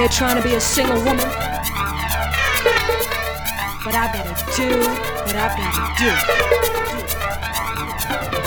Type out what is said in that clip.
here trying to be a single woman. But I got to do what I got to do.